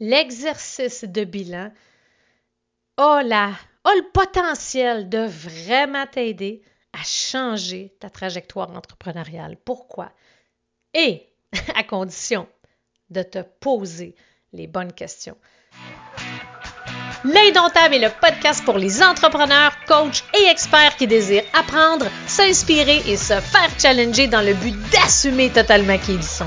l'exercice de bilan a, la, a le potentiel de vraiment t'aider à changer ta trajectoire entrepreneuriale. Pourquoi? Et à condition de te poser les bonnes questions. L'Indomptable est le podcast pour les entrepreneurs, coachs et experts qui désirent apprendre, s'inspirer et se faire challenger dans le but d'assumer totalement qui ils sont.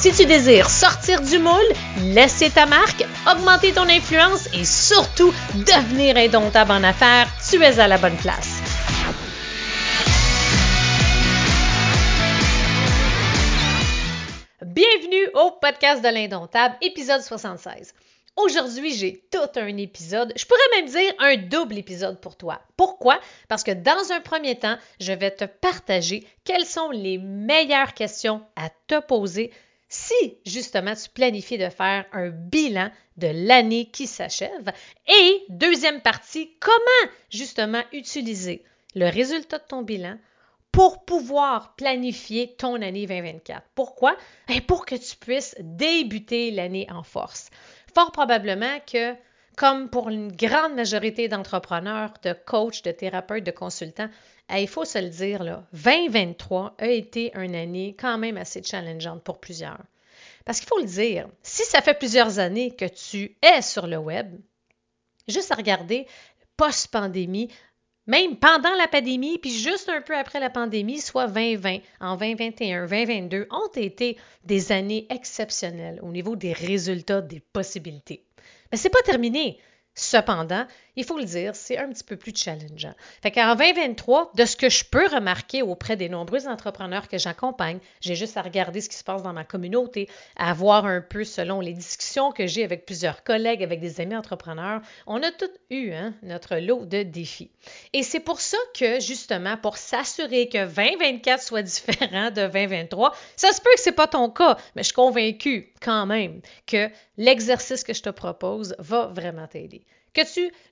Si tu désires sortir du moule, laisser ta marque, augmenter ton influence et surtout devenir indomptable en affaires, tu es à la bonne place. Bienvenue au podcast de l'indomptable, épisode 76. Aujourd'hui, j'ai tout un épisode, je pourrais même dire un double épisode pour toi. Pourquoi? Parce que dans un premier temps, je vais te partager quelles sont les meilleures questions à te poser si justement tu planifies de faire un bilan de l'année qui s'achève. Et deuxième partie, comment justement utiliser le résultat de ton bilan pour pouvoir planifier ton année 2024. Pourquoi? Et pour que tu puisses débuter l'année en force. Fort probablement que, comme pour une grande majorité d'entrepreneurs, de coachs, de thérapeutes, de consultants, il faut se le dire, là, 2023 a été une année quand même assez challengeante pour plusieurs. Parce qu'il faut le dire, si ça fait plusieurs années que tu es sur le web, juste à regarder post-pandémie, même pendant la pandémie, puis juste un peu après la pandémie, soit 2020, en 2021, 2022, ont été des années exceptionnelles au niveau des résultats, des possibilités. Mais c'est pas terminé. Cependant, il faut le dire, c'est un petit peu plus challengeant. Fait qu'en 2023, de ce que je peux remarquer auprès des nombreux entrepreneurs que j'accompagne, j'ai juste à regarder ce qui se passe dans ma communauté, à voir un peu selon les discussions que j'ai avec plusieurs collègues, avec des amis entrepreneurs, on a tous eu hein, notre lot de défis. Et c'est pour ça que, justement, pour s'assurer que 2024 soit différent de 2023, ça se peut que ce n'est pas ton cas, mais je suis convaincue quand même que l'exercice que je te propose va vraiment t'aider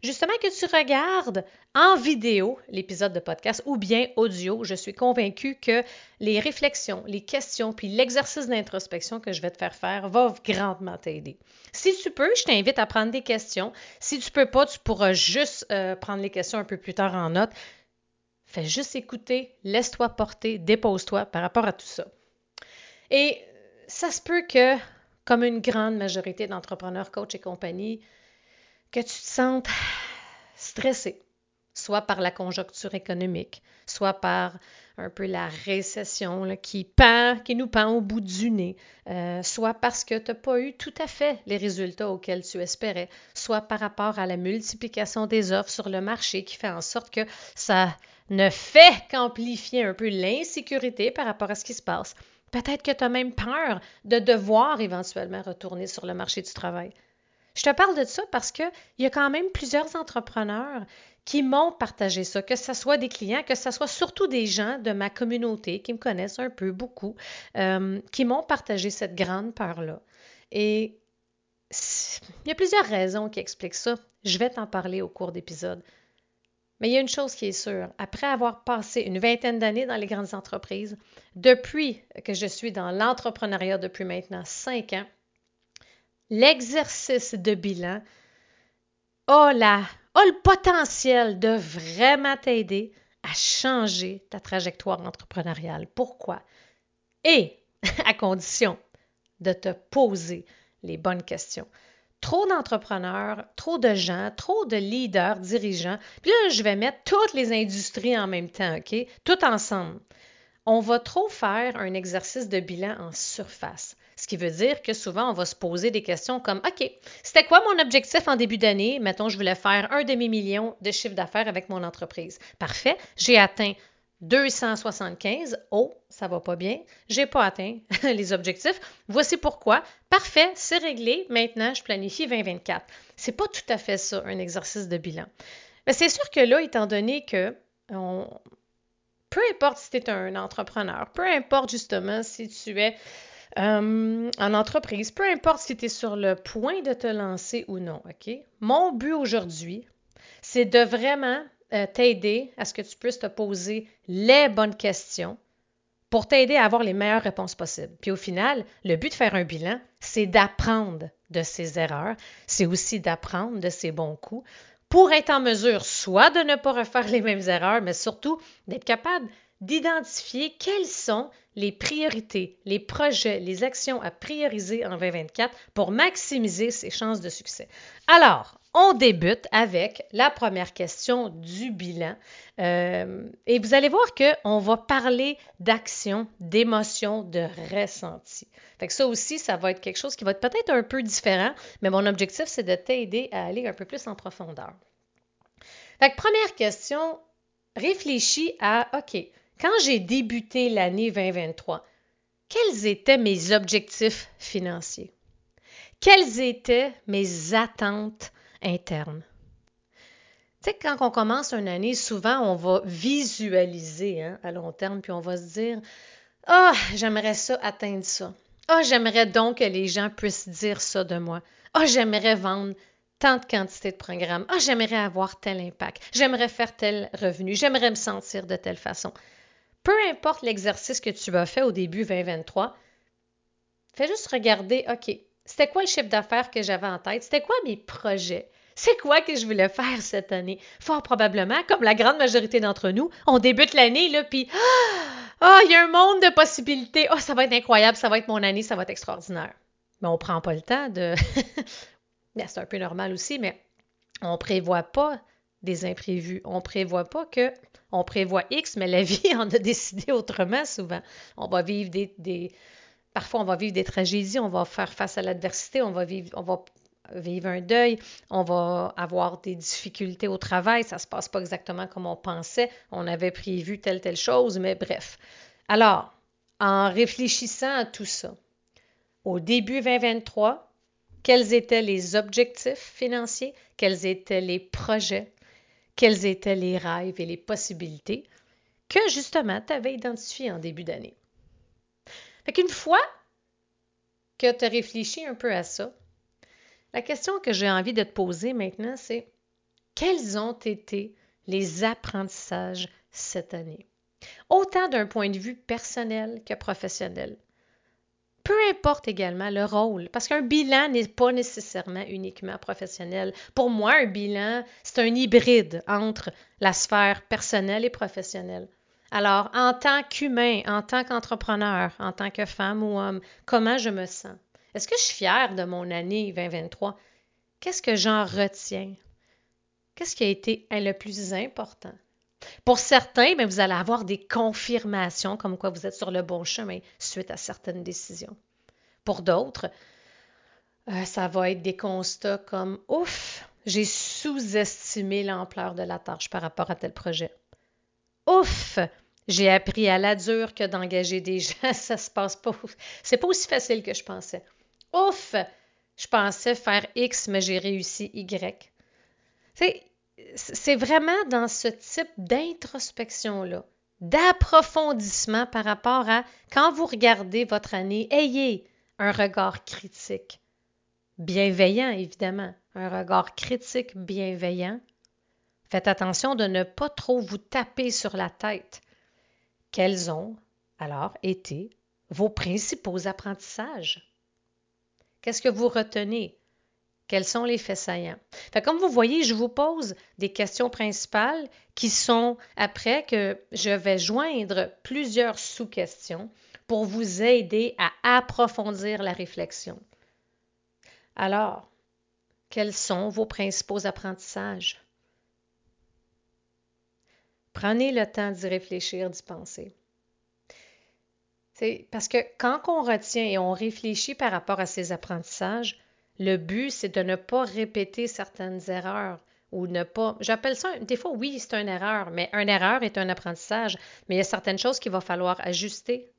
justement, que tu regardes en vidéo l'épisode de podcast ou bien audio. Je suis convaincue que les réflexions, les questions, puis l'exercice d'introspection que je vais te faire faire va grandement t'aider. Si tu peux, je t'invite à prendre des questions. Si tu peux pas, tu pourras juste euh, prendre les questions un peu plus tard en note. Fais juste écouter, laisse-toi porter, dépose-toi par rapport à tout ça. Et ça se peut que, comme une grande majorité d'entrepreneurs, coachs et compagnie, que tu te sentes stressé, soit par la conjoncture économique, soit par un peu la récession qui, nous pend au bout du nez, euh, soit parce que tu n'as pas eu tout à fait les résultats auxquels tu espérais, soit par rapport à la multiplication des offres sur le marché qui fait en sorte que ça ne fait qu'amplifier un peu l'insécurité par rapport à ce qui se passe. Peut-être que tu as même peur de devoir éventuellement retourner sur le marché du travail. Je te parle de ça parce qu'il y a quand même plusieurs entrepreneurs qui m'ont partagé ça, que ce soit des clients, que ce soit surtout des gens de ma communauté qui me connaissent un peu, beaucoup, euh, qui m'ont partagé cette grande peur-là. Et il y a plusieurs raisons qui expliquent ça. Je vais t'en parler au cours d'épisode. Mais il y a une chose qui est sûre, après avoir passé une vingtaine d'années dans les grandes entreprises, depuis que je suis dans l'entrepreneuriat depuis maintenant cinq ans, l'exercice de bilan a, le potentiel de vraiment t'aider à changer ta trajectoire entrepreneuriale. Pourquoi? Et à condition de te poser les bonnes questions. Trop d'entrepreneurs, trop de gens, trop de leaders, dirigeants. Puis là, je vais mettre toutes les industries en même temps, OK? Tout ensemble. On va trop faire un exercice de bilan en surface. Ce qui veut dire que souvent, on va se poser des questions comme OK, c'était quoi mon objectif en début d'année? Mettons, je voulais faire un demi-million de chiffre d'affaires avec mon entreprise. Parfait, j'ai atteint 275. Oh, ça va pas bien. J'ai pas atteint les objectifs. Voici pourquoi. Parfait, c'est réglé. Maintenant, je planifie 2024. C'est pas tout à fait ça, un exercice de bilan. Mais c'est sûr que là, étant donné que importe si tu es un entrepreneur, peu importe justement si tu es euh, en entreprise, peu importe si tu es sur le point de te lancer ou non, OK? Mon but aujourd'hui, c'est de vraiment euh, t'aider à ce que tu puisses te poser les bonnes questions pour t'aider à avoir les meilleures réponses possibles. Puis au final, le but de faire un bilan, c'est d'apprendre de ses erreurs, c'est aussi d'apprendre de ses bons coups pour être en mesure soit de ne pas refaire les mêmes erreurs, mais surtout d'être capable d'identifier quelles sont les priorités, les projets, les actions à prioriser en 2024 pour maximiser ses chances de succès. Alors, on débute avec la première question du bilan. Euh, et vous allez voir qu'on va parler d'action, d'émotion, de ressenti. Fait ça aussi, ça va être quelque chose qui va être peut-être un peu différent, mais mon objectif, c'est de t'aider à aller un peu plus en profondeur. Fait première question, réfléchis à, OK, quand j'ai débuté l'année 2023, quels étaient mes objectifs financiers? Quelles étaient mes attentes internes? Tu sais, quand on commence une année, souvent, on va visualiser hein, à long terme, puis on va se dire Ah, j'aimerais ça atteindre ça. Ah, j'aimerais donc que les gens puissent dire ça de moi. Ah, j'aimerais vendre tant de quantité de programmes. Ah, j'aimerais avoir tel impact. J'aimerais faire tel revenu. J'aimerais me sentir de telle façon peu importe l'exercice que tu vas faire au début 2023, fais juste regarder, OK, c'était quoi le chiffre d'affaires que j'avais en tête? C'était quoi mes projets? C'est quoi que je voulais faire cette année? Fort probablement, comme la grande majorité d'entre nous, on débute l'année, là, puis ah, il y a un monde de possibilités. Oh, ça va être incroyable, ça va être mon année, ça va être extraordinaire. Mais on ne prend pas le temps de. c'est un peu normal aussi, mais on prévoit pas des imprévus. On prévoit pas que on prévoit X, mais la vie en a décidé autrement souvent. On va vivre des, parfois on va vivre des tragédies, on va faire face à l'adversité, on va vivre on va vivre un deuil, on va avoir des difficultés au travail, ça ne se passe pas exactement comme on pensait, on avait prévu telle telle chose, mais bref. Alors, en réfléchissant à tout ça, au début 2023, quels étaient les objectifs financiers, quels étaient les projets, quels étaient les rêves et les possibilités que justement tu avais identifiés en début d'année. Fait qu'une fois que tu as réfléchi un peu à ça, la question que j'ai envie de te poser maintenant, c'est quels ont été les apprentissages cette année? Autant d'un point de vue personnel que professionnel. Peu importe également le rôle, parce qu'un bilan n'est pas nécessairement uniquement professionnel. Pour moi, un bilan, c'est un hybride entre la sphère personnelle et professionnelle. Alors, en tant qu'humain, en tant qu'entrepreneur, en tant que femme ou homme, comment je me sens? Est-ce que je suis fière de mon année 2023? Qu'est-ce que j'en retiens? Qu'est-ce qui a été le plus important? Pour certains, mais vous allez avoir des confirmations comme quoi vous êtes sur le bon chemin suite à certaines décisions. Pour d'autres, euh, ça va être des constats comme Ouf, j'ai sous-estimé l'ampleur de la tâche par rapport à tel projet. Ouf, j'ai appris à la dure que d'engager des gens, ça se passe pas. C'est pas aussi facile que je pensais. Ouf, je pensais faire X, mais j'ai réussi Y. C'est c'est vraiment dans ce type d'introspection-là, d'approfondissement par rapport à quand vous regardez votre année, ayez un regard critique. Bienveillant, évidemment, un regard critique bienveillant. Faites attention de ne pas trop vous taper sur la tête. Quels ont alors été vos principaux apprentissages? Qu'est-ce que vous retenez? Quels sont les faits saillants? comme vous voyez, je vous pose des questions principales qui sont après que je vais joindre plusieurs sous-questions pour vous aider à approfondir la réflexion. Alors, quels sont vos principaux apprentissages? Prenez le temps d'y réfléchir, d'y penser. Parce que quand on retient et on réfléchit par rapport à ces apprentissages, le but, c'est de ne pas répéter certaines erreurs ou ne pas. J'appelle ça, des fois, oui, c'est une erreur, mais une erreur est un apprentissage. Mais il y a certaines choses qu'il va falloir ajuster,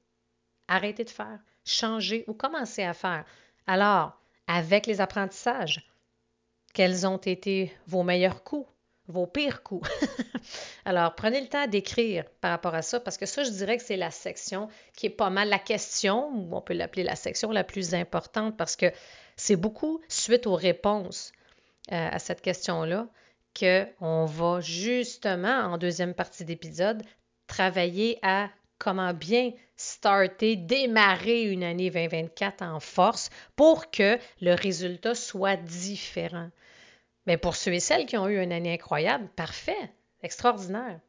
arrêter de faire, changer ou commencer à faire. Alors, avec les apprentissages, quels ont été vos meilleurs coups, vos pires coups? Alors, prenez le temps d'écrire par rapport à ça, parce que ça, je dirais que c'est la section qui est pas mal la question, ou on peut l'appeler la section la plus importante, parce que c'est beaucoup suite aux réponses euh, à cette question-là qu'on va justement, en deuxième partie d'épisode, travailler à comment bien starter, démarrer une année 2024 en force pour que le résultat soit différent. Mais pour ceux et celles qui ont eu une année incroyable, parfait, extraordinaire.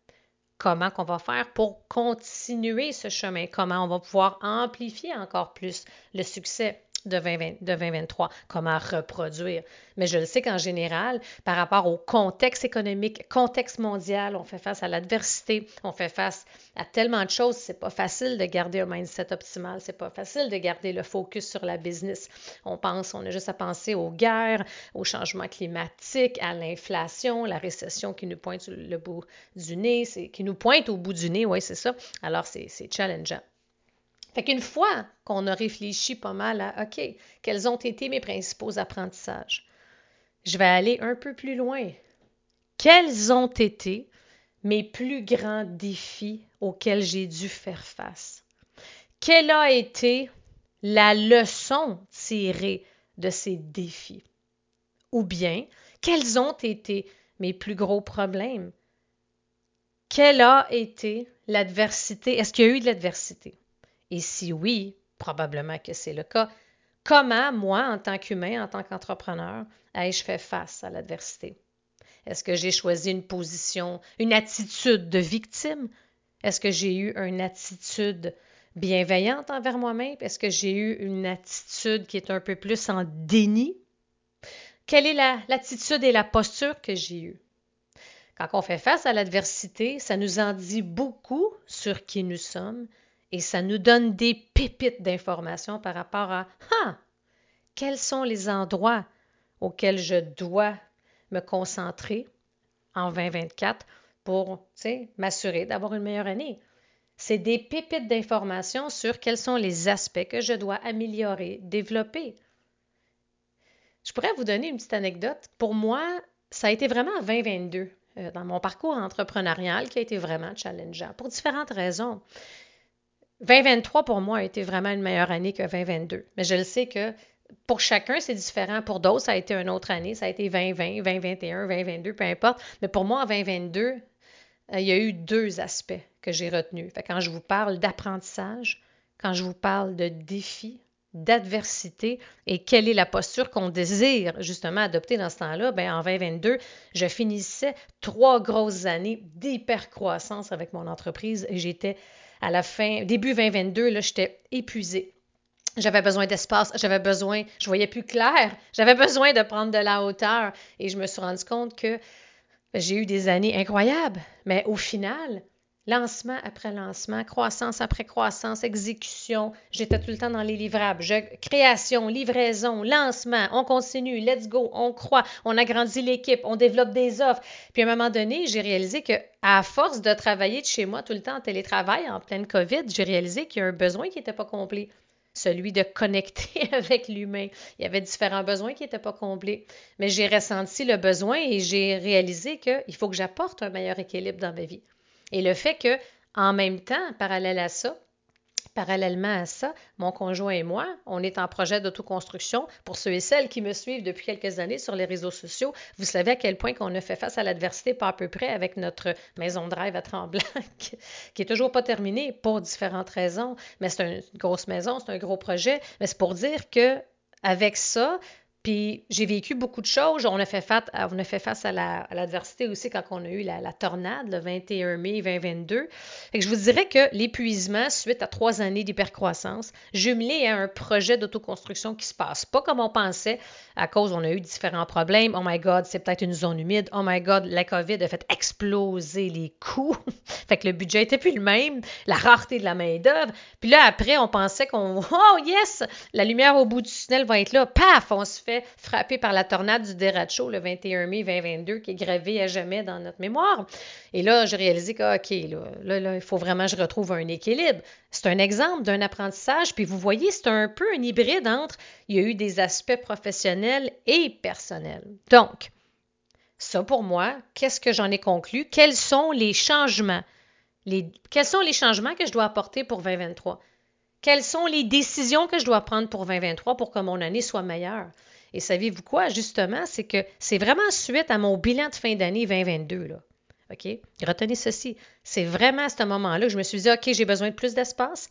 Comment qu'on va faire pour continuer ce chemin? Comment on va pouvoir amplifier encore plus le succès? De, 2023, comment reproduire. Mais je le sais qu'en général, par rapport au contexte économique, contexte mondial, on fait face à l'adversité, on fait face à tellement de choses, c'est pas facile de garder un mindset optimal, c'est pas facile de garder le focus sur la business. On pense, on a juste à penser aux guerres, au changement climatique, à l'inflation, la récession qui nous pointe le bout du nez, qui nous pointe au bout du nez, oui, c'est ça. Alors, c'est challengeant. Fait qu'une fois qu'on a réfléchi pas mal à OK, quels ont été mes principaux apprentissages, je vais aller un peu plus loin. Quels ont été mes plus grands défis auxquels j'ai dû faire face? Quelle a été la leçon tirée de ces défis? Ou bien, quels ont été mes plus gros problèmes? Quelle a été l'adversité? Est-ce qu'il y a eu de l'adversité? Et si oui, probablement que c'est le cas, comment moi, en tant qu'humain, en tant qu'entrepreneur, ai-je fait face à l'adversité? Est-ce que j'ai choisi une position, une attitude de victime? Est-ce que j'ai eu une attitude bienveillante envers moi-même? Est-ce que j'ai eu une attitude qui est un peu plus en déni? Quelle est l'attitude et la posture que j'ai eue? Quand on fait face à l'adversité, ça nous en dit beaucoup sur qui nous sommes et ça nous donne des pépites d'informations par rapport à ah, quels sont les endroits auxquels je dois me concentrer en 2024 pour m'assurer d'avoir une meilleure année. C'est des pépites d'informations sur quels sont les aspects que je dois améliorer, développer. Je pourrais vous donner une petite anecdote. Pour moi, ça a été vraiment en 2022, euh, dans mon parcours entrepreneurial, qui a été vraiment challengeant, pour différentes raisons. 2023 pour moi a été vraiment une meilleure année que 2022. Mais je le sais que pour chacun, c'est différent. Pour d'autres, ça a été une autre année. Ça a été 2020, 2021, 2022, peu importe. Mais pour moi, en 2022, euh, il y a eu deux aspects que j'ai retenus. quand je vous parle d'apprentissage, quand je vous parle de défis, d'adversité et quelle est la posture qu'on désire justement adopter dans ce temps-là, bien, en 2022, je finissais trois grosses années d'hypercroissance avec mon entreprise et j'étais à la fin, début 2022, là, j'étais épuisée. J'avais besoin d'espace, j'avais besoin, je voyais plus clair, j'avais besoin de prendre de la hauteur et je me suis rendu compte que j'ai eu des années incroyables, mais au final, lancement après lancement, croissance après croissance, exécution. J'étais tout le temps dans les livrables. création, livraison, lancement, on continue, let's go, on croit, on agrandit l'équipe, on développe des offres. Puis à un moment donné, j'ai réalisé que à force de travailler de chez moi tout le temps en télétravail, en pleine COVID, j'ai réalisé qu'il y a un besoin qui n'était pas complet celui de connecter avec l'humain. Il y avait différents besoins qui n'étaient pas comblés. Mais j'ai ressenti le besoin et j'ai réalisé qu'il faut que j'apporte un meilleur équilibre dans ma vie. Et le fait que, en même temps, parallèle à ça, Parallèlement à ça, mon conjoint et moi, on est en projet d'autoconstruction. Pour ceux et celles qui me suivent depuis quelques années sur les réseaux sociaux, vous savez à quel point qu'on a fait face à l'adversité pas à peu près avec notre maison de rêve à Tremblant, qui est toujours pas terminée pour différentes raisons. Mais c'est une grosse maison, c'est un gros projet. Mais c'est pour dire que avec ça, puis j'ai vécu beaucoup de choses. On a fait face, fait à, l'adversité aussi quand on a eu la, tornade le 21 mai 2022. Et je vous dirais que l'épuisement suite à trois années d'hypercroissance, jumelé à un projet d'autoconstruction qui se passe pas comme on pensait à cause on a eu différents problèmes. Oh my God, c'est peut-être une zone humide. Oh my God, la COVID a fait exploser les coûts. fait que le budget était plus le même. La rareté de la main d'œuvre. Puis là après, on pensait qu'on oh yes, la lumière au bout du tunnel va être là. Paf, on se fait frappé par la tornade du Deracho le 21 mai 2022 qui est gravé à jamais dans notre mémoire. Et là, j'ai réalisé que, OK, là, il faut vraiment que je retrouve un équilibre. C'est un exemple d'un apprentissage. Puis vous voyez, c'est un peu un hybride entre, il y a eu des aspects professionnels et personnels. Donc, ça pour moi, qu'est-ce que j'en ai conclu? Quels sont les changements? Quels sont les changements que je dois apporter pour 2023? Quelles sont les décisions que je dois prendre pour 2023 pour que mon année soit meilleure? Et savez-vous quoi, justement, c'est que c'est vraiment suite à mon bilan de fin d'année 2022. Là. OK? Retenez ceci. C'est vraiment à ce moment-là que je me suis dit, OK, j'ai besoin de plus d'espace,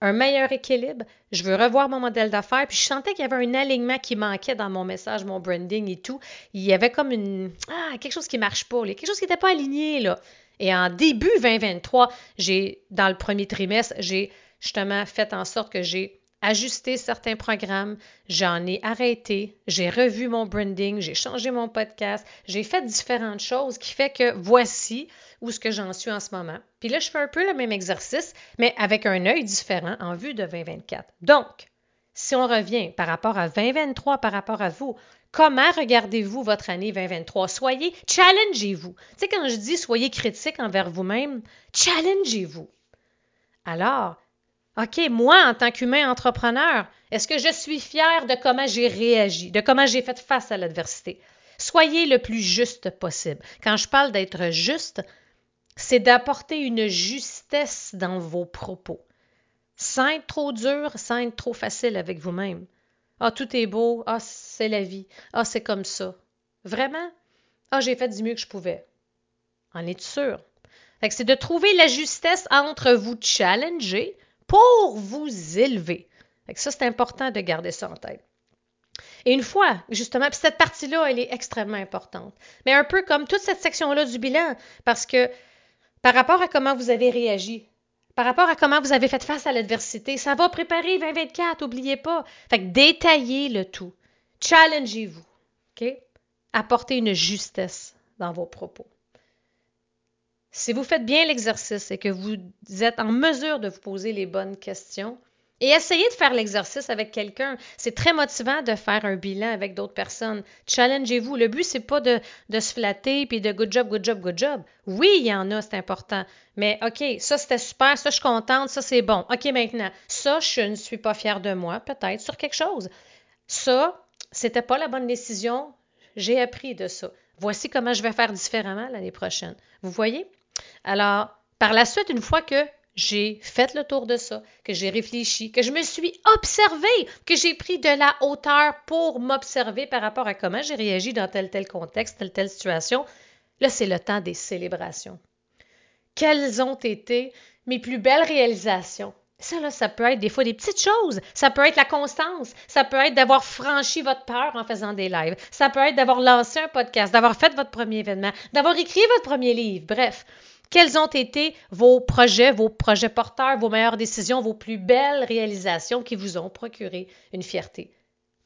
un meilleur équilibre, je veux revoir mon modèle d'affaires, puis je sentais qu'il y avait un alignement qui manquait dans mon message, mon branding et tout. Il y avait comme une ah, quelque chose qui ne marche pas, quelque chose qui n'était pas aligné là. Et en début 2023, j'ai dans le premier trimestre, j'ai justement fait en sorte que j'ai ajusté certains programmes, j'en ai arrêté, j'ai revu mon branding, j'ai changé mon podcast, j'ai fait différentes choses qui fait que voici où ce que j'en suis en ce moment. Puis là, je fais un peu le même exercice, mais avec un œil différent en vue de 2024. Donc, si on revient par rapport à 2023, par rapport à vous, comment regardez-vous votre année 2023? Soyez, challengez-vous. Tu sais, quand je dis soyez critique envers vous-même, challengez-vous. Alors, OK, moi, en tant qu'humain entrepreneur, est-ce que je suis fier de comment j'ai réagi, de comment j'ai fait face à l'adversité? Soyez le plus juste possible. Quand je parle d'être juste, c'est d'apporter une justesse dans vos propos. Sans être trop dur, sans être trop facile avec vous-même. Ah, tout est beau. Ah, c'est la vie. Ah, c'est comme ça. Vraiment? Ah, j'ai fait du mieux que je pouvais. En es-tu sûr? c'est de trouver la justesse entre vous challenger pour vous élever. ça, c'est important de garder ça en tête. Et une fois, justement, puis cette partie-là, elle est extrêmement importante. Mais un peu comme toute cette section-là du bilan, parce que par rapport à comment vous avez réagi, par rapport à comment vous avez fait face à l'adversité, ça va préparer 2024, n'oubliez pas. Fait que détaillez le tout. Challengez-vous. OK? Apportez une justesse dans vos propos. Si vous faites bien l'exercice et que vous êtes en mesure de vous poser les bonnes questions, et essayez de faire l'exercice avec quelqu'un. C'est très motivant de faire un bilan avec d'autres personnes. Challengez-vous. Le but, c'est pas de, se flatter puis de good job, good job, good job. Oui, il y en a, c'est important. Mais OK, ça c'était super, ça je suis contente, ça c'est bon. OK, maintenant, ça, je ne suis pas fière de moi, peut-être, sur quelque chose. Ça, c'était pas la bonne décision. J'ai appris de ça. Voici comment je vais faire différemment l'année prochaine. Vous voyez? Alors, par la suite, une fois que j'ai fait le tour de ça, que j'ai réfléchi, que je me suis observée, que j'ai pris de la hauteur pour m'observer par rapport à comment j'ai réagi dans tel tel contexte, telle telle situation. Là, c'est le temps des célébrations. Quelles ont été mes plus belles réalisations? Ça, là, ça peut être des fois des petites choses. Ça peut être la constance. Ça peut être d'avoir franchi votre peur en faisant des lives. Ça peut être d'avoir lancé un podcast, d'avoir fait votre premier événement, d'avoir écrit votre premier livre. Bref, quels ont été vos projets, vos projets porteurs, vos meilleures décisions, vos plus belles réalisations qui vous ont procuré une fierté?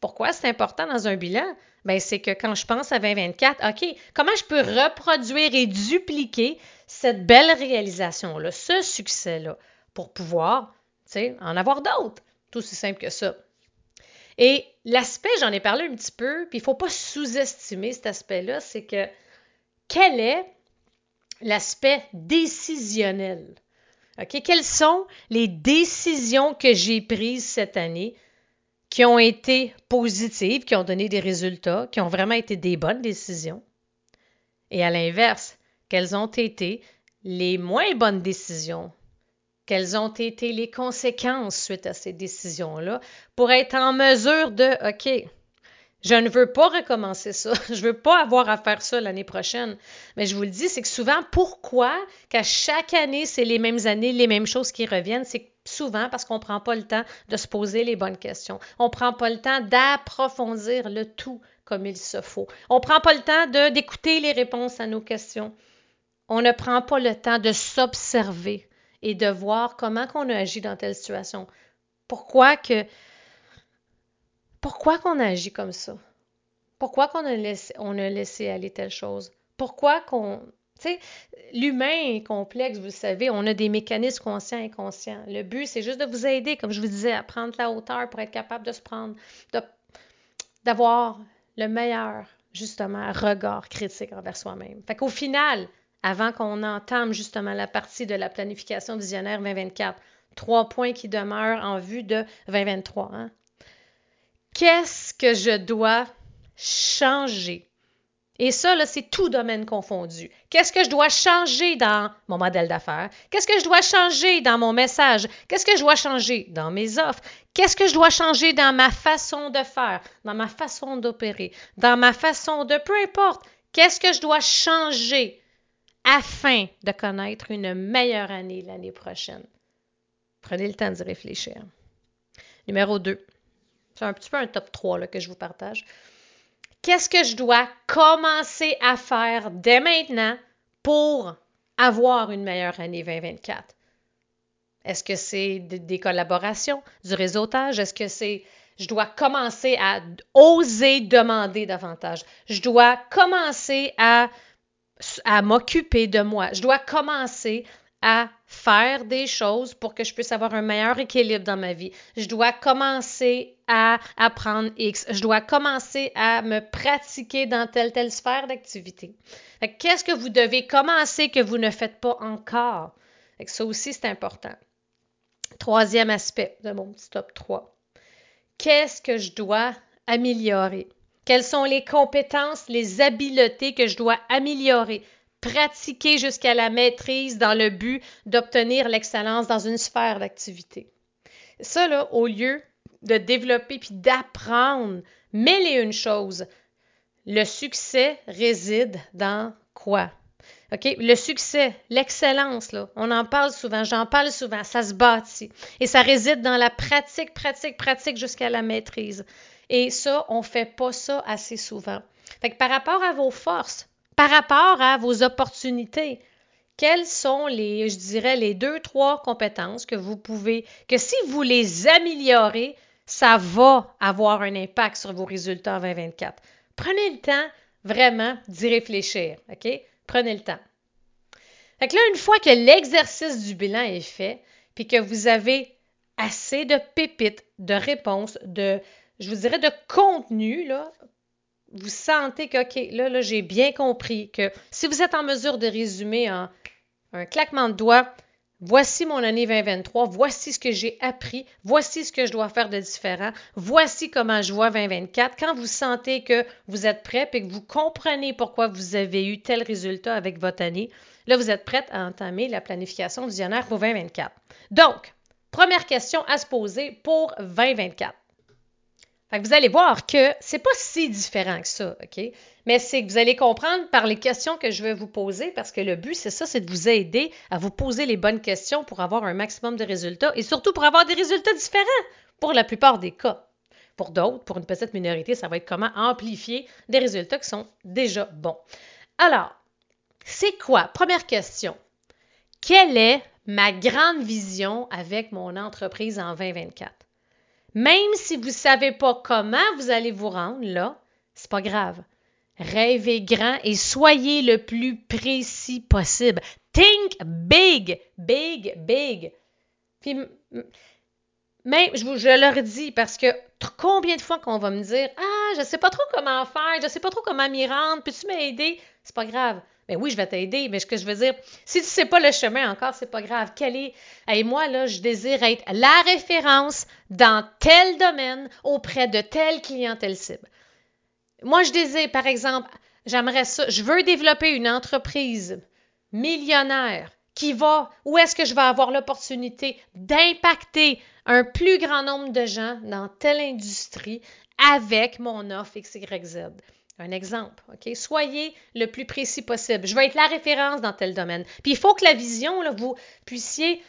Pourquoi c'est important dans un bilan? Ben, c'est que quand je pense à 2024, OK, comment je peux reproduire et dupliquer cette belle réalisation-là, ce succès-là, pour pouvoir en avoir d'autres? Tout aussi simple que ça? Et l'aspect, j'en ai parlé un petit peu, puis il ne faut pas sous-estimer cet aspect-là, c'est que quel est l'aspect décisionnel. Quelles sont les décisions que j'ai prises cette année qui ont été positives, qui ont donné des résultats, qui ont vraiment été des bonnes décisions? Et à l'inverse, quelles ont été les moins bonnes décisions? Quelles ont été les conséquences suite à ces décisions-là pour être en mesure de, OK, je ne veux pas recommencer ça. Je ne veux pas avoir à faire ça l'année prochaine. Mais je vous le dis, c'est que souvent, pourquoi qu'à chaque année, c'est les mêmes années, les mêmes choses qui reviennent? C'est souvent parce qu'on ne prend pas le temps de se poser les bonnes questions. On ne prend pas le temps d'approfondir le tout comme il se faut. On ne prend pas le temps d'écouter les réponses à nos questions. On ne prend pas le temps de s'observer et de voir comment on a agi dans telle situation. Pourquoi que pourquoi qu'on agit comme ça? Pourquoi qu'on a laissé, on a laissé aller telle chose? Pourquoi qu'on. Tu sais, l'humain est complexe, vous le savez, on a des mécanismes conscients et inconscients. Le but, c'est juste de vous aider, comme je vous disais, à prendre la hauteur pour être capable de se prendre, d'avoir le meilleur, justement, regard critique envers soi-même. Fait qu'au final, avant qu'on entame justement la partie de la planification visionnaire 2024, trois points qui demeurent en vue de 2023. Hein? Qu'est-ce que je dois changer? Et ça, là, c'est tout domaine confondu. Qu'est-ce que je dois changer dans mon modèle d'affaires? Qu'est-ce que je dois changer dans mon message? Qu'est-ce que je dois changer dans mes offres? Qu'est-ce que je dois changer dans ma façon de faire, dans ma façon d'opérer, dans ma façon de... Peu importe. Qu'est-ce que je dois changer afin de connaître une meilleure année l'année prochaine? Prenez le temps d'y réfléchir. Numéro 2. C'est un petit peu un top 3 là, que je vous partage. Qu'est-ce que je dois commencer à faire dès maintenant pour avoir une meilleure année 2024? Est-ce que c'est des collaborations, du réseautage? Est-ce que c'est je dois commencer à oser demander davantage? Je dois commencer à, à m'occuper de moi. Je dois commencer à faire des choses pour que je puisse avoir un meilleur équilibre dans ma vie. Je dois commencer à apprendre X. Je dois commencer à me pratiquer dans telle telle sphère d'activité. Qu'est-ce que vous devez commencer que vous ne faites pas encore? Ça aussi, c'est important. Troisième aspect de mon petit top 3. Qu'est-ce que je dois améliorer? Quelles sont les compétences, les habiletés que je dois améliorer? Pratiquer jusqu'à la maîtrise dans le but d'obtenir l'excellence dans une sphère d'activité. Ça, là, au lieu de développer puis d'apprendre et une choses, le succès réside dans quoi? OK? Le succès, l'excellence, là, on en parle souvent, j'en parle souvent, ça se bâtit. Et ça réside dans la pratique, pratique, pratique jusqu'à la maîtrise. Et ça, on ne fait pas ça assez souvent. Fait par rapport à vos forces, par rapport à vos opportunités. Quelles sont les, je dirais, les deux, trois compétences que vous pouvez, que si vous les améliorez, ça va avoir un impact sur vos résultats en 2024. Prenez le temps vraiment d'y réfléchir, OK? Prenez le temps. Fait que là, une fois que l'exercice du bilan est fait, puis que vous avez assez de pépites, de réponses, de, je vous dirais, de contenu là, vous sentez que, OK, là, là j'ai bien compris que si vous êtes en mesure de résumer en un claquement de doigts, voici mon année 2023, voici ce que j'ai appris, voici ce que je dois faire de différent, voici comment je vois 2024. Quand vous sentez que vous êtes prêt et que vous comprenez pourquoi vous avez eu tel résultat avec votre année, là, vous êtes prête à entamer la planification visionnaire pour 2024. Donc, première question à se poser pour 2024 vous allez voir que c'est pas si différent que ça, OK? Mais c'est que vous allez comprendre par les questions que je vais vous poser, parce que le but, c'est ça, c'est de vous aider à vous poser les bonnes questions pour avoir un maximum de résultats et surtout pour avoir des résultats différents pour la plupart des cas. Pour d'autres, pour une petite minorité, ça va être comment amplifier des résultats qui sont déjà bons. Alors, c'est quoi? Première question. Quelle est ma grande vision avec mon entreprise en 2024? Même si vous ne savez pas comment vous allez vous rendre là, c'est pas grave. Rêvez grand et soyez le plus précis possible. Think big, big, big. Puis, même, je, vous, je leur dis parce que combien de fois qu'on va me dire Ah, je ne sais pas trop comment faire, je ne sais pas trop comment m'y rendre, peux-tu m'aider? C'est pas grave. Ben oui, je vais t'aider, mais ce que je veux dire, si tu ne sais pas le chemin encore, c'est pas grave. Quel est. Et moi, là, je désire être la référence dans tel domaine auprès de telle clientèle cible. Moi, je désire, par exemple, j'aimerais ça, je veux développer une entreprise millionnaire qui va, où est-ce que je vais avoir l'opportunité d'impacter un plus grand nombre de gens dans telle industrie avec mon offre XYZ. Un exemple, OK? Soyez le plus précis possible. Je vais être la référence dans tel domaine. Puis il faut que la vision, là, vous puissiez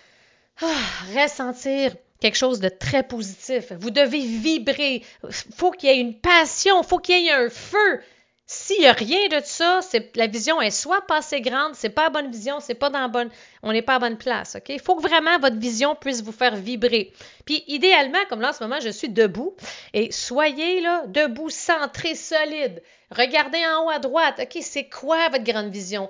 ah, ressentir quelque chose de très positif. Vous devez vibrer. Il faut qu'il y ait une passion, il faut qu'il y ait un feu. S'il n'y a rien de ça, la vision est soit pas assez grande, c'est pas la bonne vision, c'est pas dans bonne, on n'est pas à bonne place? Il faut que vraiment votre vision puisse vous faire vibrer. Puis idéalement, comme là en ce moment, je suis debout, et soyez là, debout, centré, solide. Regardez en haut à droite, c'est quoi votre grande vision?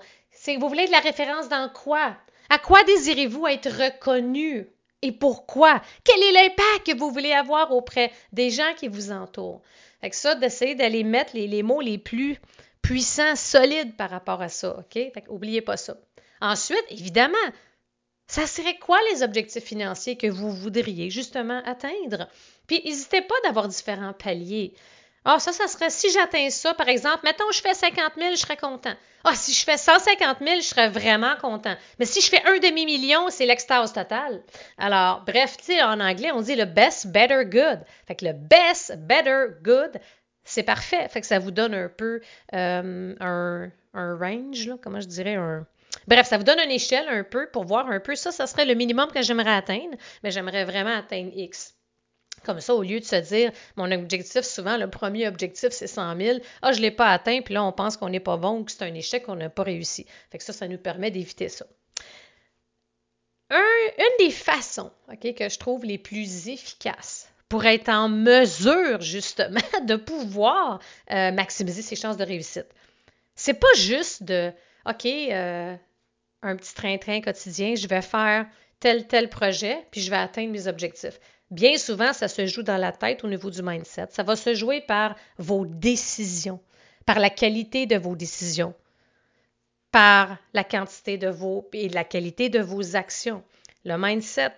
Vous voulez de la référence dans quoi? À quoi désirez-vous être reconnu? Et pourquoi? Quel est l'impact que vous voulez avoir auprès des gens qui vous entourent? Fait que ça, d'essayer d'aller mettre les, mots les plus puissants, solides par rapport à ça, OK? Fait oubliez pas ça. Ensuite, évidemment, ça serait quoi les objectifs financiers que vous voudriez justement atteindre? Puis n'hésitez pas d'avoir différents paliers. Ah, ça, ça serait si j'atteins ça, par exemple, mettons, je fais 50 000, je serais content. Ah, si je fais 150 000, je serais vraiment content. Mais si je fais un demi-million, c'est l'extase totale. Alors, bref, tu sais, en anglais, on dit le best, better, good. Fait que le best, better, good, c'est parfait. Fait que ça vous donne un peu euh, un, range, là, comment je dirais, un. Bref, ça vous donne une échelle un peu pour voir un peu ça, ça serait le minimum que j'aimerais atteindre, mais j'aimerais vraiment atteindre X. Comme ça, au lieu de se dire, mon objectif, souvent, le premier objectif, c'est 100 000. Ah, je ne l'ai pas atteint, puis là, on pense qu'on n'est pas bon ou que c'est un échec, qu'on n'a pas réussi. Fait que ça, ça nous permet d'éviter ça. une des façons que je trouve les plus efficaces pour être en mesure, justement, de pouvoir euh, maximiser ses chances de réussite, c'est pas juste de, OK, euh, un petit train-train quotidien, je vais faire tel, tel projet, puis je vais atteindre mes objectifs. Bien souvent, ça se joue dans la tête au niveau du mindset. Ça va se jouer par vos décisions, par la qualité de vos décisions, par la quantité de vos et la qualité de vos actions. Le mindset,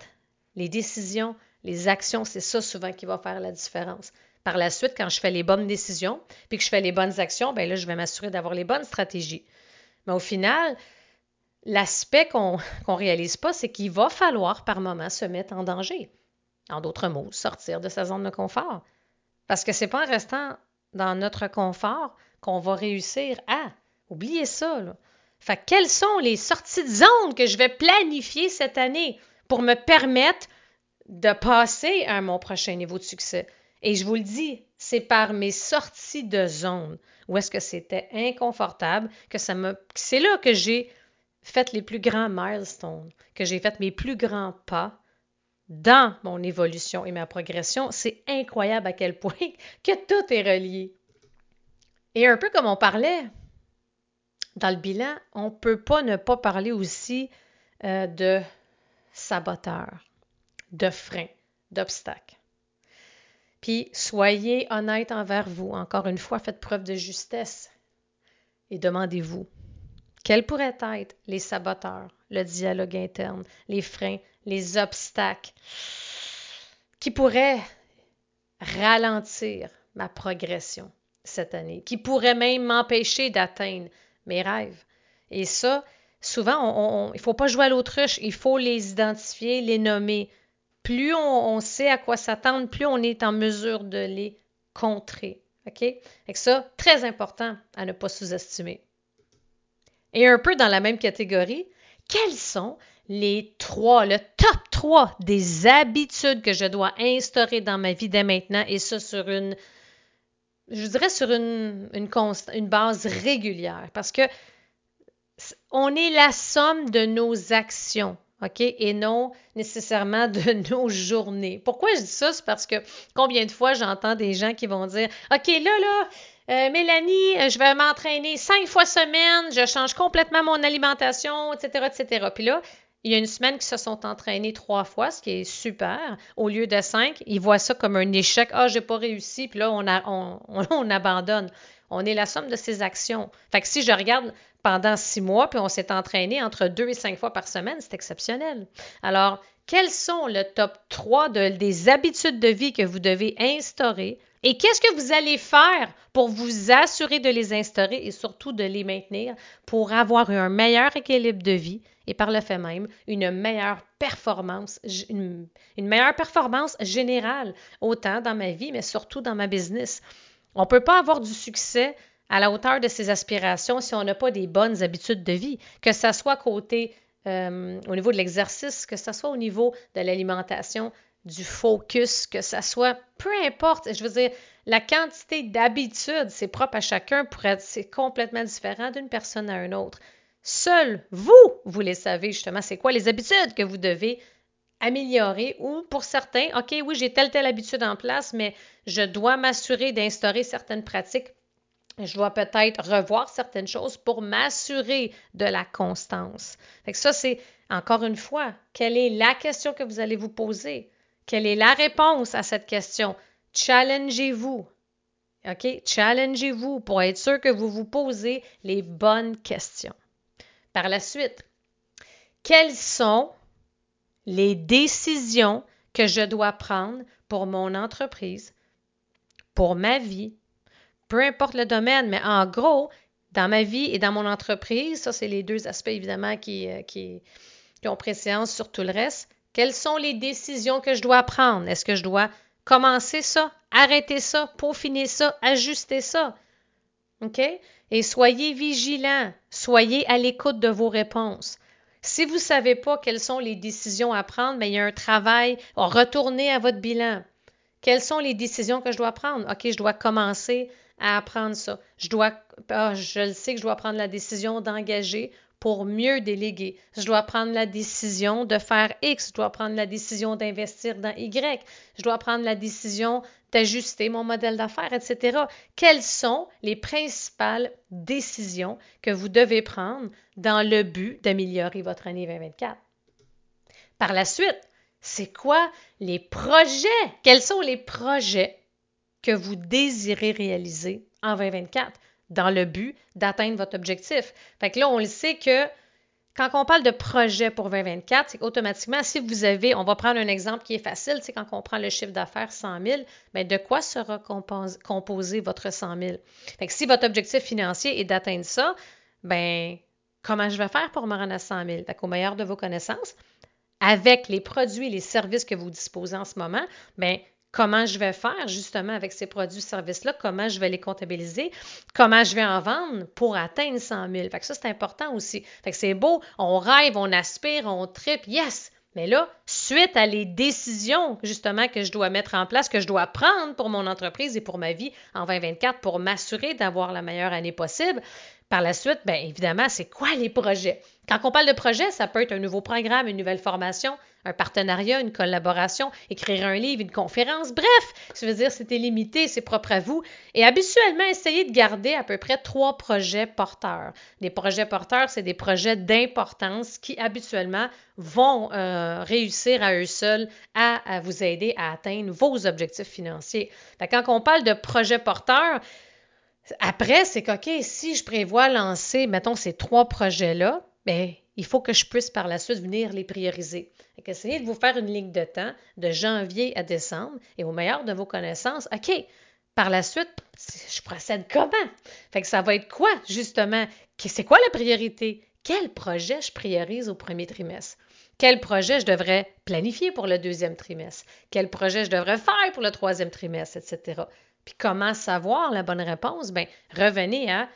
les décisions, les actions, c'est ça souvent qui va faire la différence. Par la suite, quand je fais les bonnes décisions, puis que je fais les bonnes actions, bien là, je vais m'assurer d'avoir les bonnes stratégies. Mais au final, l'aspect qu'on ne réalise pas, c'est qu'il va falloir par moment se mettre en danger. En d'autres mots, sortir de sa zone de confort. Parce que c'est pas en restant dans notre confort qu'on va réussir à. Oubliez ça. Fait quelles sont les sorties de zone que je vais planifier cette année pour me permettre de passer à mon prochain niveau de succès? Et je vous le dis, c'est par mes sorties de zone où est-ce que c'était inconfortable que ça me. C'est là que j'ai fait les plus grands milestones, que j'ai fait mes plus grands pas dans mon évolution et ma progression, c'est incroyable à quel point que tout est relié. Et un peu comme on parlait dans le bilan, on ne peut pas ne pas parler aussi euh, de saboteurs, de freins, d'obstacles. Puis soyez honnête envers vous. Encore une fois, faites preuve de justesse et demandez-vous quels pourraient être les saboteurs, le dialogue interne, les freins, les obstacles qui pourraient ralentir ma progression cette année, qui pourraient même m'empêcher d'atteindre mes rêves. Et ça, souvent, il ne faut pas jouer à l'autruche, il faut les identifier, les nommer. Plus on, sait à quoi s'attendre, plus on est en mesure de les contrer. OK? Et ça, très important à ne pas sous-estimer. Et un peu dans la même catégorie, quels sont les trois, le top trois des habitudes que je dois instaurer dans ma vie dès maintenant et ça sur une, je dirais sur une, base régulière? Parce que on est la somme de nos actions. OK? Et non nécessairement de nos journées. Pourquoi je dis ça? C'est parce que combien de fois j'entends des gens qui vont dire OK, là, là, euh, Mélanie, euh, je vais m'entraîner cinq fois semaine, je change complètement mon alimentation, etc., etc. Puis là, il y a une semaine qui se sont entraînés trois fois, ce qui est super. Au lieu de cinq, ils voient ça comme un échec. Ah, j'ai pas réussi, puis là, on, on, abandonne. On est la somme de ses actions. Fait que si je regarde pendant six mois, puis on s'est entraîné entre deux et cinq fois par semaine, c'est exceptionnel. Alors, quels sont le top 3 des habitudes de vie que vous devez instaurer? Et qu'est-ce que vous allez faire pour vous assurer de les instaurer et surtout de les maintenir pour avoir un meilleur équilibre de vie et par le fait même une meilleure performance, une, meilleure performance générale, autant dans ma vie, mais surtout dans ma business? On ne peut pas avoir du succès à la hauteur de ses aspirations si on n'a pas des bonnes habitudes de vie, que ce soit côté euh, au niveau de l'exercice, que ce soit au niveau de l'alimentation, du focus, que ce soit, peu importe, je veux dire, la quantité d'habitudes, c'est propre à chacun, pour être, c'est complètement différent d'une personne à une autre. Seul vous, vous les savez justement, c'est quoi les habitudes que vous devez améliorer ou pour certains, OK, oui, j'ai telle, telle habitude en place, mais je dois m'assurer d'instaurer certaines pratiques. Je dois peut-être revoir certaines choses pour m'assurer de la constance. Fait ça, c'est encore une fois, quelle est la question que vous allez vous poser? Quelle est la réponse à cette question? Challengez-vous. OK? Challengez-vous pour être sûr que vous vous posez les bonnes questions. Par la suite, quelles sont les décisions que je dois prendre pour mon entreprise, pour ma vie, peu importe le domaine, mais en gros, dans ma vie et dans mon entreprise, ça, c'est les deux aspects évidemment qui, euh, qui ont préséance sur tout le reste. Quelles sont les décisions que je dois prendre? Est-ce que je dois commencer ça, arrêter ça, peaufiner ça, ajuster ça? OK? Et soyez vigilants, soyez à l'écoute de vos réponses. Si vous ne savez pas quelles sont les décisions à prendre, mais il y a un travail, retournez à votre bilan. Quelles sont les décisions que je dois prendre? OK, je dois commencer à apprendre ça. Je dois, ah, je le sais que je dois prendre la décision d'engager pour mieux déléguer. Je dois prendre la décision de faire X, je dois prendre la décision d'investir dans Y, je dois prendre la décision d'ajuster mon modèle d'affaires, etc. Quelles sont les principales décisions que vous devez prendre dans le but d'améliorer votre année 2024? Par la suite, c'est quoi les projets? Quels sont les projets que vous désirez réaliser en 2024? dans le but d'atteindre votre objectif. Fait que là, on le sait que quand on parle de projet pour 2024, c'est qu'automatiquement, si vous avez, on va prendre un exemple qui est facile, c'est quand on prend le chiffre d'affaires 100 000, bien, de quoi sera composé votre 100 000? Fait que si votre objectif financier est d'atteindre ça, ben comment je vais faire pour me rendre à 100 000? Fait qu'au meilleur de vos connaissances, avec les produits et les services que vous disposez en ce moment, bien, comment je vais faire justement avec ces produits services-là, comment je vais les comptabiliser, comment je vais en vendre pour atteindre 100 000. Fait ça, c'est important aussi. Fait c'est beau, on rêve, on aspire, on tripe, yes! Mais là, suite à les décisions justement que je dois mettre en place, que je dois prendre pour mon entreprise et pour ma vie en 2024 pour m'assurer d'avoir la meilleure année possible, par la suite, bien évidemment, c'est quoi les projets? Quand on parle de projet, ça peut être un nouveau programme, une nouvelle formation, un partenariat, une collaboration, écrire un livre, une conférence. Bref, je veux dire, c'était limité, c'est propre à vous. Et habituellement, essayez de garder à peu près trois projets porteurs. Des projets porteurs, c'est des projets d'importance qui habituellement vont euh, réussir à eux seuls à, vous aider à atteindre vos objectifs financiers. quand on parle de projets porteurs, après, c'est qu'OK, si je prévois lancer, mettons, ces trois projets-là, bien, il faut que je puisse par la suite venir les prioriser. essayez de vous faire une ligne de temps de janvier à décembre et au meilleur de vos connaissances, OK, par la suite, je procède comment? Fait que ça va être quoi, justement? C'est quoi la priorité? Quel projet je priorise au premier trimestre? Quel projet je devrais planifier pour le deuxième trimestre? Quel projet je devrais faire pour le troisième trimestre, etc. Puis comment savoir la bonne réponse? Bien, revenez à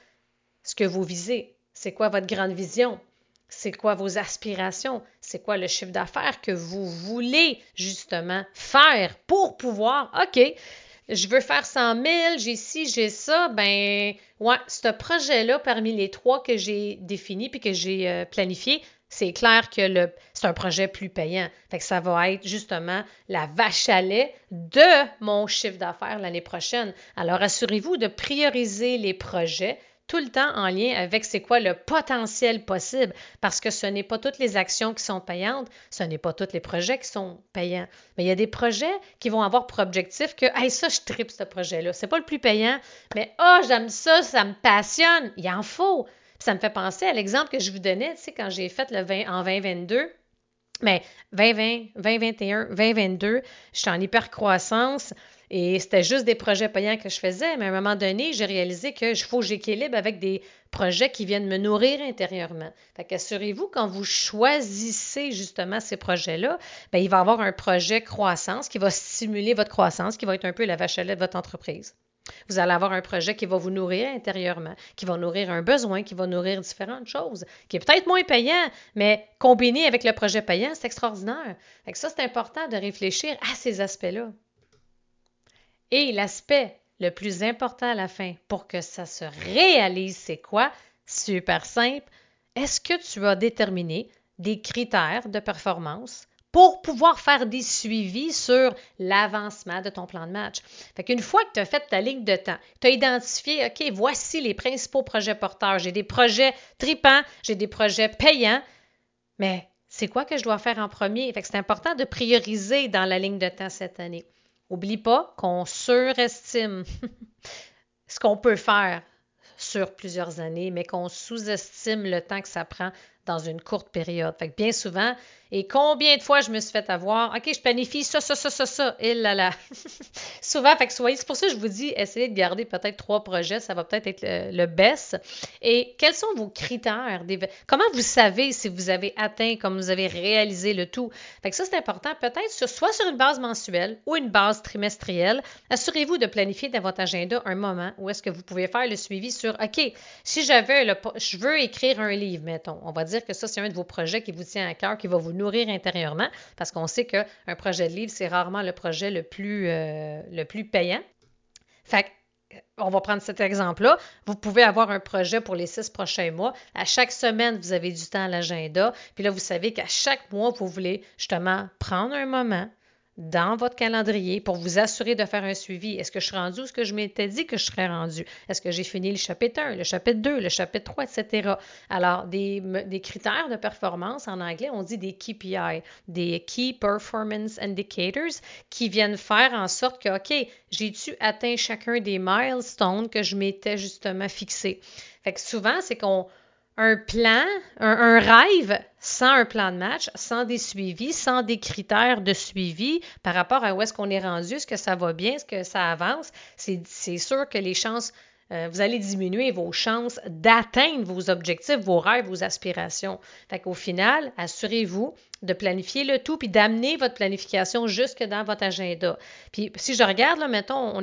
ce que vous visez. C'est quoi votre grande vision? C'est quoi vos aspirations? C'est quoi le chiffre d'affaires que vous voulez justement faire pour pouvoir, OK, je veux faire 100 000, j'ai ci, j'ai ça, ben, ouais, ce projet-là, parmi les trois que j'ai définis puis que j'ai euh, planifié, c'est clair que c'est un projet plus payant. Fait que ça va être justement la vache à lait de mon chiffre d'affaires l'année prochaine. Alors, assurez-vous de prioriser les projets tout le temps en lien avec c'est quoi le potentiel possible, parce que ce n'est pas toutes les actions qui sont payantes, ce n'est pas tous les projets qui sont payants. Mais il y a des projets qui vont avoir pour objectif que, hey, ça, je tripe ce projet-là. C'est pas le plus payant, mais oh, j'aime ça, ça me passionne. Il en faut ça me fait penser à l'exemple que je vous donnais, tu sais, quand j'ai fait le 20 en 2022. Mais 2020, 2021, 2022, j'étais en hyper-croissance et c'était juste des projets payants que je faisais. Mais à un moment donné, j'ai réalisé que faut que j'équilibre avec des projets qui viennent me nourrir intérieurement. Fait qu'assurez-vous, quand vous choisissez justement ces projets-là, bien, il va y avoir un projet croissance qui va stimuler votre croissance, qui va être un peu la vache à lait de votre entreprise. Vous allez avoir un projet qui va vous nourrir intérieurement, qui va nourrir un besoin, qui va nourrir différentes choses, qui est peut-être moins payant, mais combiné avec le projet payant, c'est extraordinaire. Ça, c'est important de réfléchir à ces aspects-là. Et l'aspect le plus important à la fin pour que ça se réalise, c'est quoi? Super simple. Est-ce que tu as déterminé des critères de performance pour pouvoir faire des suivis sur l'avancement de ton plan de match. Fait qu'une fois que tu as fait ta ligne de temps, tu as identifié, OK, voici les principaux projets porteurs. J'ai des projets tripants, j'ai des projets payants, mais c'est quoi que je dois faire en premier? Fait que c'est important de prioriser dans la ligne de temps cette année. Oublie pas qu'on surestime ce qu'on peut faire sur plusieurs années, mais qu'on sous-estime le temps que ça prend dans une courte période. Fait bien souvent, Et combien de fois je me suis fait avoir, OK, je planifie ça, ça, ça, ça, ça, et là là. Souvent, fait que soyez, c'est pour ça que je vous dis, essayez de garder peut-être trois projets, ça va peut-être être le, le, best. Et quels sont vos critères? Comment vous savez si vous avez atteint, comme vous avez réalisé le tout? Fait que ça, c'est important, peut-être soit sur une base mensuelle ou une base trimestrielle. Assurez-vous de planifier dans votre agenda un moment où est-ce que vous pouvez faire le suivi sur, OK, si j'avais je veux écrire un livre, mettons, on va dire que ça, c'est un de vos projets qui vous tient à cœur, qui va vous nourrir intérieurement, parce qu'on sait qu'un projet de livre, c'est rarement le projet le plus, euh, le plus payant. Fait on va prendre cet exemple-là. Vous pouvez avoir un projet pour les six prochains mois. À chaque semaine, vous avez du temps à l'agenda. Puis là, vous savez qu'à chaque mois, vous voulez justement prendre un moment, dans votre calendrier pour vous assurer de faire un suivi. Est-ce que je suis rendu où ce que je m'étais dit que je serais rendu? Est-ce que j'ai fini le chapitre 1, le chapitre 2, le chapitre 3, etc. Alors, des, des critères de performance, en anglais, on dit des KPI, des Key Performance Indicators, qui viennent faire en sorte que, OK, j'ai-tu atteint chacun des milestones que je m'étais justement fixé? Fait que souvent, c'est qu'on un plan, un, rêve sans un plan de match, sans des suivis, sans des critères de suivi par rapport à où est-ce qu'on est rendu, est-ce que ça va bien, est-ce que ça avance, c'est sûr que les chances, euh, vous allez diminuer vos chances d'atteindre vos objectifs, vos rêves, vos aspirations. Fait qu'au final, assurez-vous de planifier le tout puis d'amener votre planification jusque dans votre agenda. Puis si je regarde, là, mettons,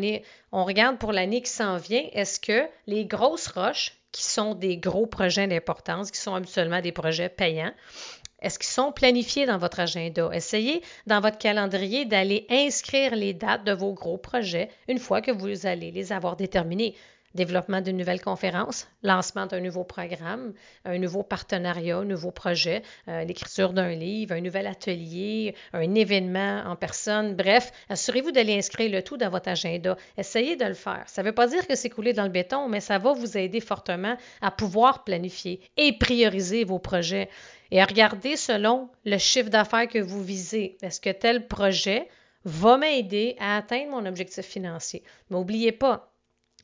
on, regarde pour l'année qui s'en vient, est-ce que les grosses roches, qui sont des gros projets d'importance, qui sont habituellement des projets payants. Est-ce qu'ils sont planifiés dans votre agenda? Essayez dans votre calendrier d'aller inscrire les dates de vos gros projets une fois que vous allez les avoir déterminés développement d'une nouvelle conférence, lancement d'un nouveau programme, un nouveau partenariat, un nouveau projet, euh, l'écriture d'un livre, un nouvel atelier, un événement en personne. Bref, assurez-vous d'aller inscrire le tout dans votre agenda. Essayez de le faire. Ça ne veut pas dire que c'est coulé dans le béton, mais ça va vous aider fortement à pouvoir planifier et prioriser vos projets et à regarder selon le chiffre d'affaires que vous visez. Est-ce que tel projet va m'aider à atteindre mon objectif financier? Mais n'oubliez pas,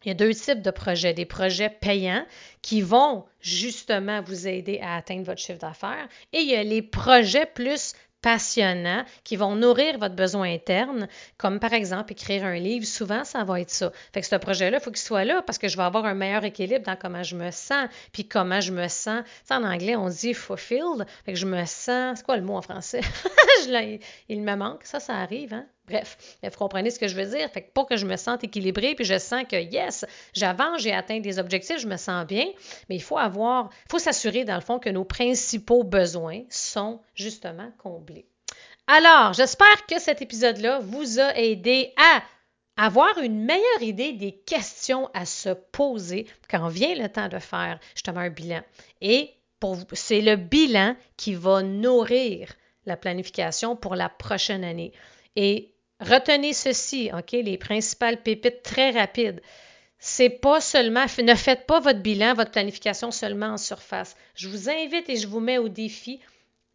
il y a deux types de projets. Des projets payants qui vont justement vous aider à atteindre votre chiffre d'affaires et il y a les projets plus passionnants qui vont nourrir votre besoin interne, comme par exemple écrire un livre. Souvent, ça va être ça. Fait que ce projet-là, il faut qu'il soit là parce que je vais avoir un meilleur équilibre dans comment je me sens, puis comment je me sens. en anglais, on dit fulfilled. Fait que je me sens. C'est quoi le mot en français? il me manque. Ça, ça arrive, hein? Bref, vous comprenez ce que je veux dire? Fait pour que je me sente équilibrée, puis je sens que yes, j'avance, j'ai atteint des objectifs, je me sens bien, mais il faut avoir, faut s'assurer dans le fond que nos principaux besoins sont justement comblés. Alors, j'espère que cet épisode-là vous a aidé à avoir une meilleure idée des questions à se poser quand vient le temps de faire justement un bilan. Et c'est le bilan qui va nourrir la planification pour la prochaine année. Retenez ceci, OK? Les principales pépites très rapides. C'est pas seulement, ne faites pas votre bilan, votre planification seulement en surface. Je vous invite et je vous mets au défi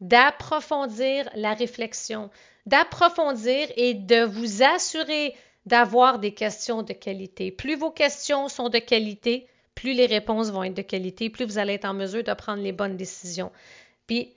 d'approfondir la réflexion, d'approfondir et de vous assurer d'avoir des questions de qualité. Plus vos questions sont de qualité, plus les réponses vont être de qualité, plus vous allez être en mesure de prendre les bonnes décisions. Puis,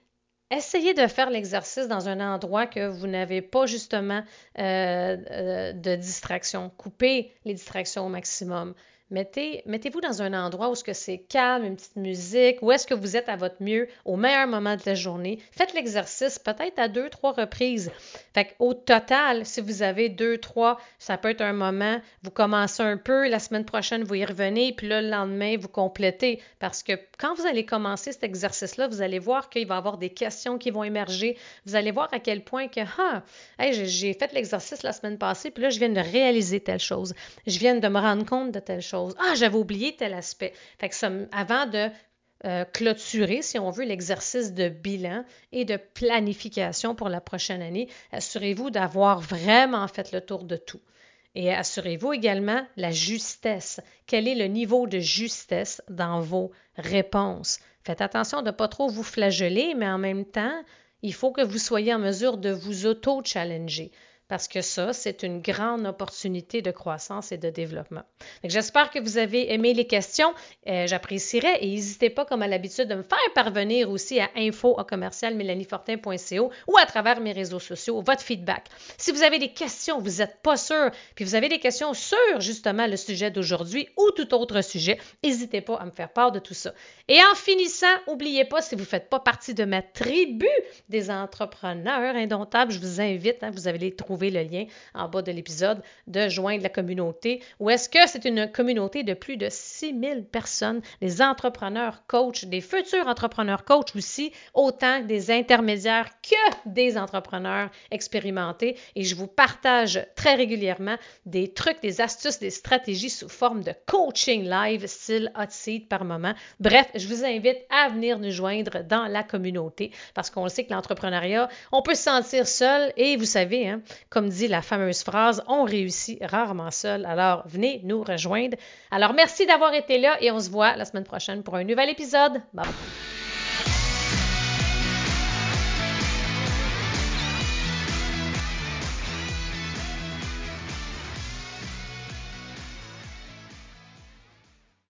essayez de faire l'exercice dans un endroit que vous n'avez pas justement euh, euh, de distraction. Coupez les distractions au maximum. Mettez, mettez-vous dans un endroit où c'est calme, une petite musique, où est-ce que vous êtes à votre mieux au meilleur moment de la journée. Faites l'exercice peut-être à deux, trois reprises. Fait au total, si vous avez deux, trois, ça peut être un moment, vous commencez un peu, la semaine prochaine, vous y revenez, puis là, le lendemain, vous complétez. Parce que quand vous allez commencer cet exercice-là, vous allez voir qu'il va y avoir des questions qui vont émerger. Vous allez voir à quel point que, ah, j'ai fait l'exercice la semaine passée, puis là, je viens de réaliser telle chose. Je viens de me rendre compte de telle chose. Ah, j'avais oublié tel aspect. Fait que avant de euh, clôturer, si on veut, l'exercice de bilan et de planification pour la prochaine année, assurez-vous d'avoir vraiment fait le tour de tout. Et assurez-vous également la justesse. Quel est le niveau de justesse dans vos réponses? Faites attention de ne pas trop vous flageller, mais en même temps, il faut que vous soyez en mesure de vous auto-challenger. Parce que ça, c'est une grande opportunité de croissance et de développement. J'espère que vous avez aimé les questions. Euh, j'apprécierais et n'hésitez pas, comme à l'habitude, de me faire parvenir aussi à info ou à travers mes réseaux sociaux votre feedback. Si vous avez des questions, vous n'êtes pas sûr, puis vous avez des questions sur justement le sujet d'aujourd'hui ou tout autre sujet, n'hésitez pas à me faire part de tout ça. Et en finissant, n'oubliez pas, si vous ne faites pas partie de ma tribu des entrepreneurs indomptables, je vous invite, hein, vous allez le lien en bas de l'épisode, de joindre la communauté. Ou est-ce que c'est une communauté de plus de 6000 personnes, des entrepreneurs coachs, des futurs entrepreneurs coachs aussi, autant des intermédiaires que des entrepreneurs expérimentés. Et je vous partage très régulièrement des trucs, des astuces, des stratégies sous forme de coaching live, style hot seat par moment. Bref, je vous invite à venir nous joindre dans la communauté parce qu'on sait que l'entrepreneuriat, on peut se sentir seul et vous savez, hein, comme dit la fameuse phrase, on réussit rarement seul. Alors, venez nous rejoindre. Alors, merci d'avoir été là et on se voit la semaine prochaine pour un nouvel épisode. Bye bye.